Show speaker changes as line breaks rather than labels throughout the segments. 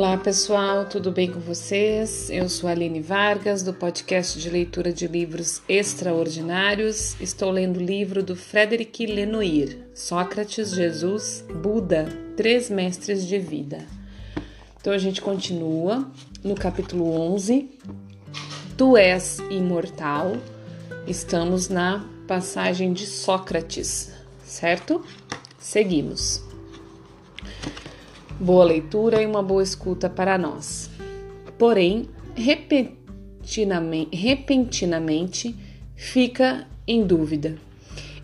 Olá pessoal, tudo bem com vocês? Eu sou Aline Vargas, do podcast de leitura de livros extraordinários. Estou lendo o livro do Frederic Lenoir, Sócrates, Jesus, Buda, Três Mestres de Vida. Então a gente continua no capítulo 11. Tu és imortal. Estamos na passagem de Sócrates, certo? Seguimos. Boa leitura e uma boa escuta para nós. Porém, repentinamente, repentinamente fica em dúvida.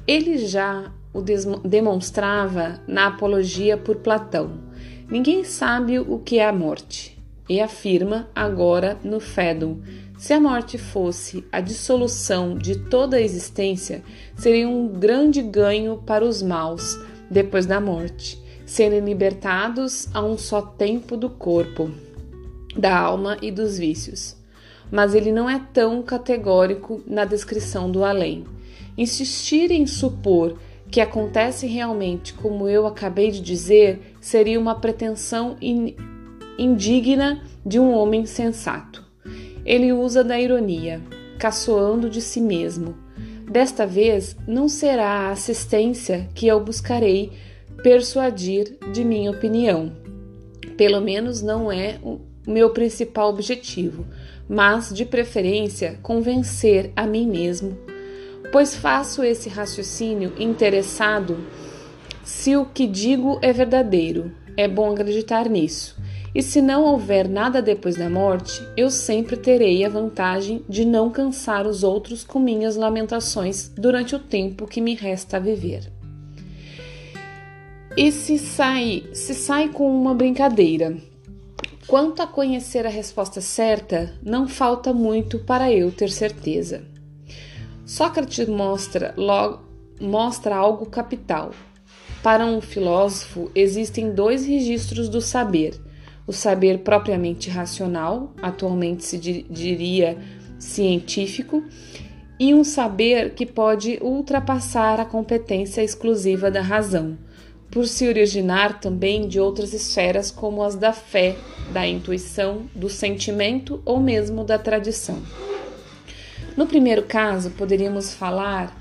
Ele já o demonstrava na Apologia por Platão. Ninguém sabe o que é a morte, e afirma agora no Fédon: se a morte fosse a dissolução de toda a existência, seria um grande ganho para os maus depois da morte serem libertados a um só tempo do corpo, da alma e dos vícios. Mas ele não é tão categórico na descrição do além. Insistir em supor que acontece realmente como eu acabei de dizer seria uma pretensão in indigna de um homem sensato. Ele usa da ironia, caçoando de si mesmo. Desta vez não será a assistência que eu buscarei persuadir de minha opinião. Pelo menos não é o meu principal objetivo, mas de preferência convencer a mim mesmo, pois faço esse raciocínio interessado se o que digo é verdadeiro. É bom acreditar nisso. E se não houver nada depois da morte, eu sempre terei a vantagem de não cansar os outros com minhas lamentações durante o tempo que me resta a viver. E se sai, se sai com uma brincadeira. Quanto a conhecer a resposta certa, não falta muito para eu ter certeza. Sócrates mostra, logo, mostra algo capital. Para um filósofo, existem dois registros do saber: o saber propriamente racional, atualmente se diria científico, e um saber que pode ultrapassar a competência exclusiva da razão por se originar também de outras esferas como as da fé, da intuição, do sentimento ou mesmo da tradição. No primeiro caso, poderíamos falar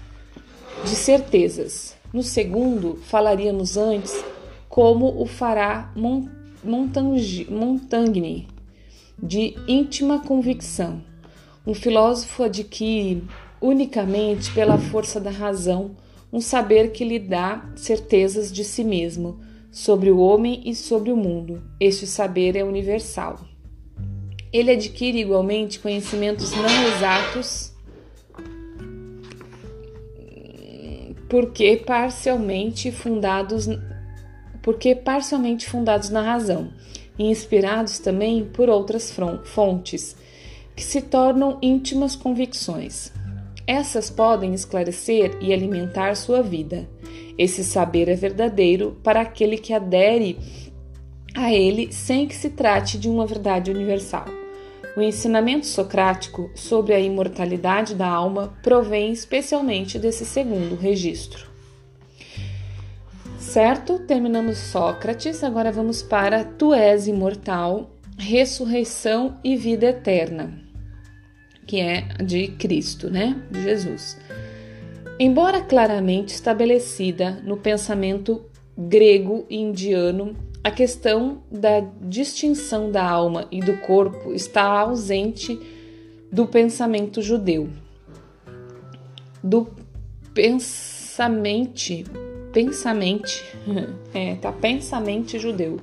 de certezas. No segundo, falaríamos antes como o fará Montaigne, de íntima convicção. Um filósofo adquire unicamente pela força da razão um saber que lhe dá certezas de si mesmo, sobre o homem e sobre o mundo. Este saber é universal. Ele adquire igualmente conhecimentos não exatos, porque parcialmente fundados porque parcialmente fundados na razão e inspirados também por outras fontes, que se tornam íntimas convicções. Essas podem esclarecer e alimentar sua vida. Esse saber é verdadeiro para aquele que adere a ele sem que se trate de uma verdade universal. O ensinamento socrático sobre a imortalidade da alma provém especialmente desse segundo registro. Certo? Terminamos Sócrates, agora vamos para Tu és imortal, ressurreição e vida eterna que é de Cristo, né? De Jesus. Embora claramente estabelecida no pensamento grego e indiano, a questão da distinção da alma e do corpo está ausente do pensamento judeu. Do pensamento, pensamente, é, tá pensamente judeu,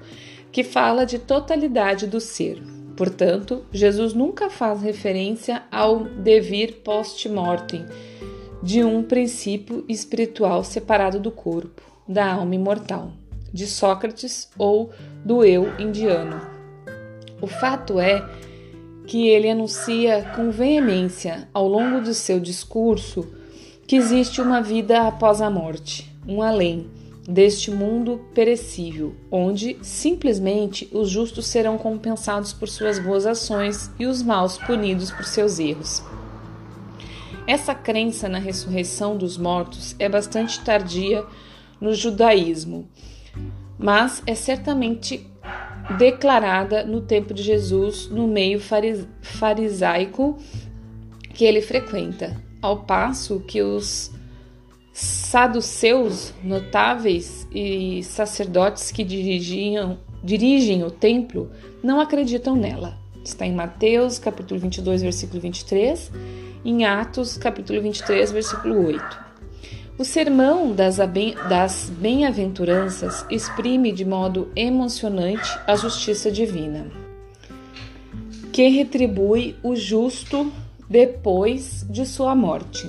que fala de totalidade do ser. Portanto, Jesus nunca faz referência ao devir post-mortem de um princípio espiritual separado do corpo, da alma imortal, de Sócrates ou do eu indiano. O fato é que ele anuncia com veemência ao longo do seu discurso que existe uma vida após a morte, um além deste mundo perecível, onde simplesmente os justos serão compensados por suas boas ações e os maus punidos por seus erros. Essa crença na ressurreição dos mortos é bastante tardia no judaísmo, mas é certamente declarada no tempo de Jesus no meio farisaico que ele frequenta, ao passo que os saduceus notáveis e sacerdotes que dirigiam, dirigem o templo não acreditam nela. Está em Mateus, capítulo 22, versículo 23, em Atos, capítulo 23, versículo 8. O sermão das, bem-aventuranças exprime de modo emocionante a justiça divina, que retribui o justo depois de sua morte.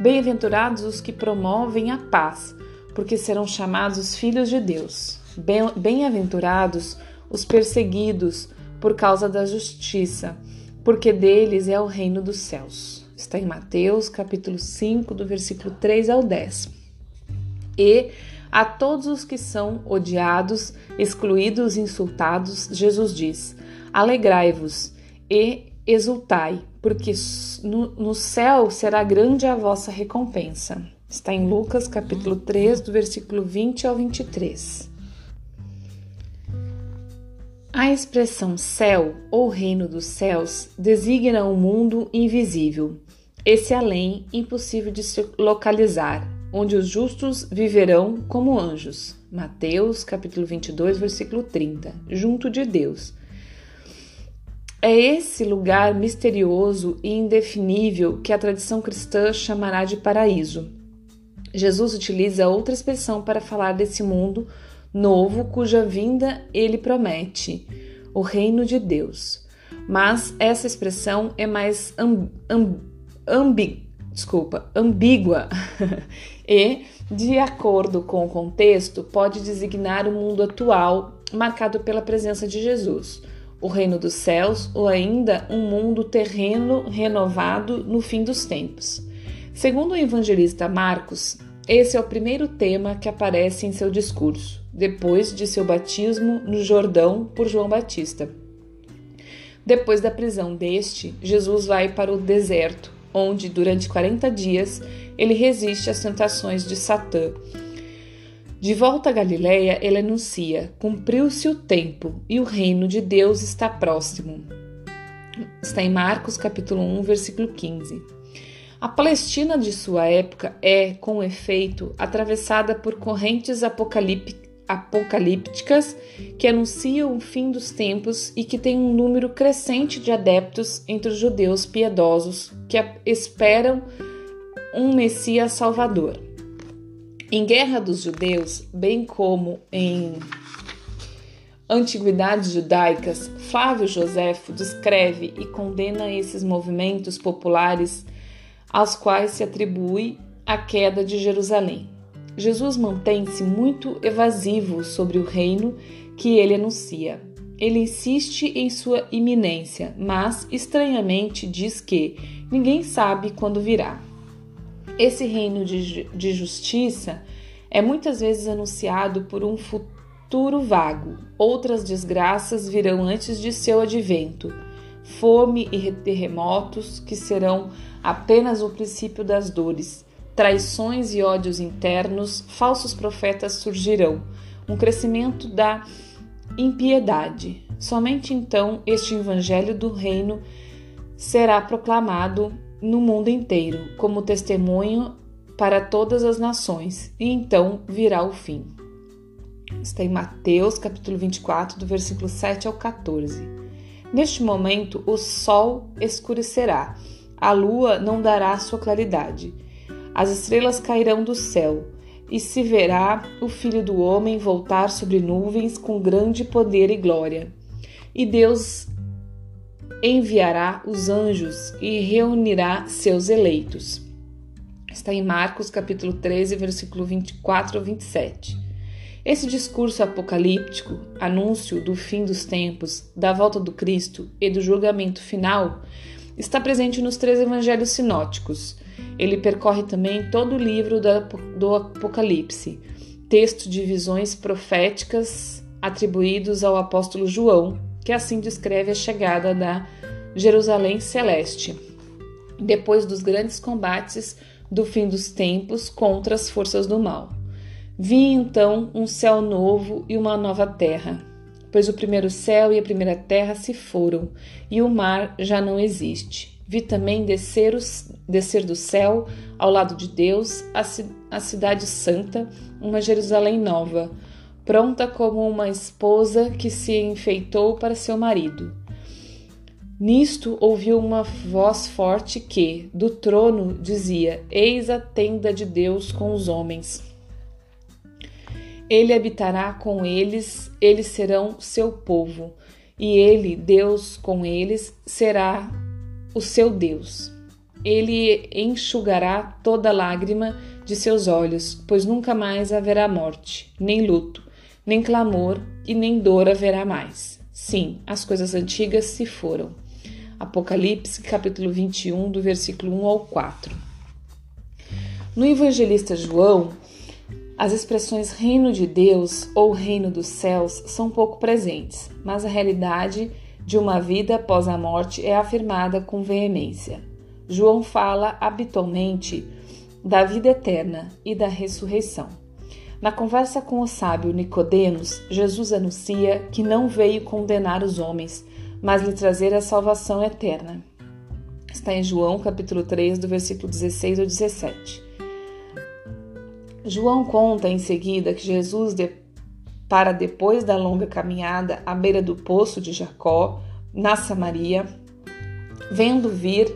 Bem-aventurados os que promovem a paz, porque serão chamados filhos de Deus. Bem-aventurados os perseguidos por causa da justiça, porque deles é o reino dos céus. Está em Mateus, capítulo 5, do versículo 3 ao 10. E a todos os que são odiados, excluídos insultados, Jesus diz: Alegrai-vos e exultai, porque no, no, céu será grande a vossa recompensa. Está em Lucas, capítulo 3, do versículo 20 ao 23. A expressão céu ou reino dos céus designa um mundo invisível, esse além impossível de se localizar, onde os justos viverão como anjos. Mateus, capítulo 22, versículo 30, junto de Deus. É esse lugar misterioso e indefinível que a tradição cristã chamará de paraíso. Jesus utiliza outra expressão para falar desse mundo novo cuja vinda ele promete, o reino de Deus. Mas essa expressão é mais amb, amb, ambígua e, de acordo com o contexto, pode designar o mundo atual marcado pela presença de Jesus, o reino dos céus ou ainda um mundo terreno renovado no fim dos tempos. Segundo o evangelista Marcos, esse é o primeiro tema que aparece em seu discurso, depois de seu batismo no Jordão por João Batista. Depois da prisão deste, Jesus vai para o deserto, onde durante 40 dias ele resiste às tentações de Satã. De volta a Galiléia, ele anuncia: cumpriu-se o tempo e o reino de Deus está próximo. Está em Marcos capítulo 1, versículo 15. A Palestina de sua época é, com efeito, atravessada por correntes apocalípticas que anunciam o fim dos tempos e que têm um número crescente de adeptos entre os judeus piedosos que esperam um Messias Salvador. Em Guerra dos Judeus, bem como em Antiguidades Judaicas, Flávio Joséfo descreve e condena esses movimentos populares aos quais se atribui a queda de Jerusalém. Jesus mantém-se muito evasivo sobre o reino que ele anuncia. Ele insiste em sua iminência, mas estranhamente diz que ninguém sabe quando virá. Esse reino de, de justiça é muitas vezes anunciado por um futuro vago. Outras desgraças virão antes de seu advento. Fome e terremotos que serão apenas o princípio das dores traições e ódios internos, falsos profetas surgirão, um crescimento da impiedade. Somente então este evangelho do reino será proclamado no mundo inteiro como testemunho para todas as nações, e então virá o fim. Está em Mateus, capítulo 24, do versículo 7 ao 14. Neste momento, o sol escurecerá, a lua não dará sua claridade as estrelas cairão do céu, e se verá o Filho do Homem voltar sobre nuvens com grande poder e glória. E Deus enviará os anjos e reunirá seus eleitos. Está em Marcos capítulo 13, versículo 24 ao 27. Esse discurso apocalíptico, anúncio do fim dos tempos, da volta do Cristo e do julgamento final, está presente nos três evangelhos sinóticos. Ele percorre também todo o livro do Apocalipse, texto de visões proféticas atribuídos ao apóstolo João, que assim descreve a chegada da Jerusalém celeste, depois dos grandes combates do fim dos tempos contra as forças do mal. Vi então um céu novo e uma nova terra, pois o primeiro céu e a primeira terra se foram, e o mar já não existe. Vi também descer, os, descer do céu, ao lado de Deus, a, a cidade santa, uma Jerusalém nova, pronta como uma esposa que se enfeitou para seu marido. Nisto ouviu uma voz forte que, do trono, dizia: Eis a tenda de Deus com os homens. Ele habitará com eles, eles serão seu povo, e ele, Deus com eles, será o seu Deus. Ele enxugará toda lágrima de seus olhos, pois nunca mais haverá morte, nem luto, nem clamor e nem dor haverá mais. Sim, as coisas antigas se foram. Apocalipse, capítulo 21, do versículo 1 ao 4. No evangelista João, as expressões reino de Deus ou reino dos céus são pouco presentes, mas a realidade de uma vida após a morte é afirmada com veemência. João fala habitualmente da vida eterna e da ressurreição. Na conversa com o sábio Nicodemos, Jesus anuncia que não veio condenar os homens, mas lhe trazer a salvação eterna. Está em João capítulo 3, do versículo 16 ao 17. João conta em seguida que Jesus, para depois da longa caminhada à beira do poço de Jacó, na Samaria, vendo vir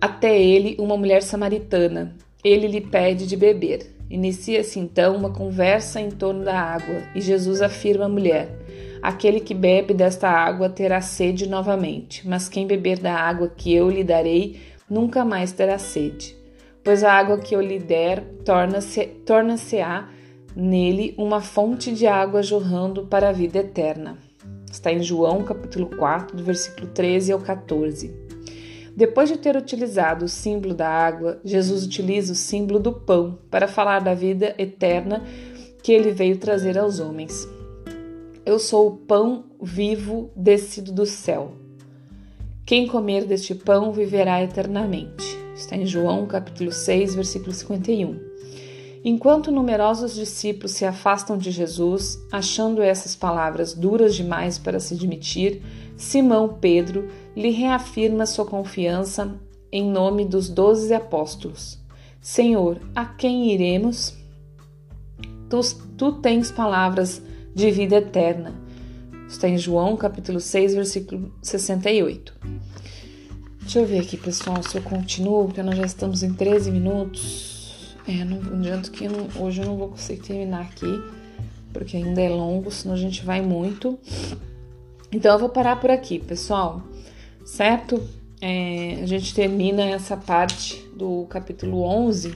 até ele uma mulher samaritana, ele lhe pede de beber. Inicia-se então uma conversa em torno da água e Jesus afirma à mulher: Aquele que bebe desta água terá sede novamente, mas quem beber da água que eu lhe darei nunca mais terá sede. Pois a água que eu lhe der torna-se-á torna nele uma fonte de água jorrando para a vida eterna. Está em João capítulo 4, do versículo 13 ao 14. Depois de ter utilizado o símbolo da água, Jesus utiliza o símbolo do pão para falar da vida eterna que ele veio trazer aos homens. Eu sou o pão vivo descido do céu. Quem comer deste pão viverá eternamente. Está em João capítulo 6, versículo 51. Enquanto numerosos discípulos se afastam de Jesus, achando essas palavras duras demais para se admitir, Simão Pedro lhe reafirma sua confiança em nome dos doze apóstolos. Senhor, a quem iremos? Tu, tu tens palavras de vida eterna. Está em João capítulo 6, versículo 68. Deixa eu ver aqui, pessoal, se eu continuo, porque nós já estamos em 13 minutos. É, não, adianta que não, hoje eu não vou conseguir terminar aqui, porque ainda é longo, senão a gente vai muito. Então eu vou parar por aqui, pessoal, certo? É, a gente termina essa parte do capítulo 11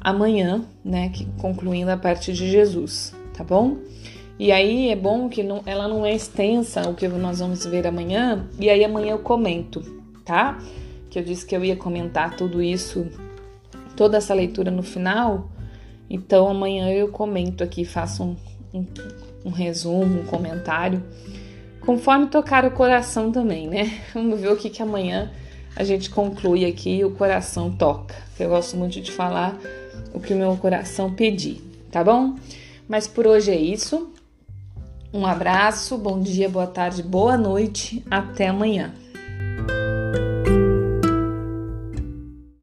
amanhã, né? Que, concluindo a parte de Jesus, tá bom? E aí é bom que não, ela não é extensa o que nós vamos ver amanhã, e aí amanhã eu comento, tá? Que eu disse que eu ia comentar tudo isso, toda essa leitura no final. Então amanhã eu comento aqui, faço um, um, um resumo, um comentário, conforme tocar o coração também, né? Vamos ver o que, que amanhã a gente conclui aqui o coração toca. Eu gosto muito de falar o que o meu coração pedir, tá bom? Mas por hoje é isso. Um abraço, bom dia, boa tarde, boa noite, até amanhã.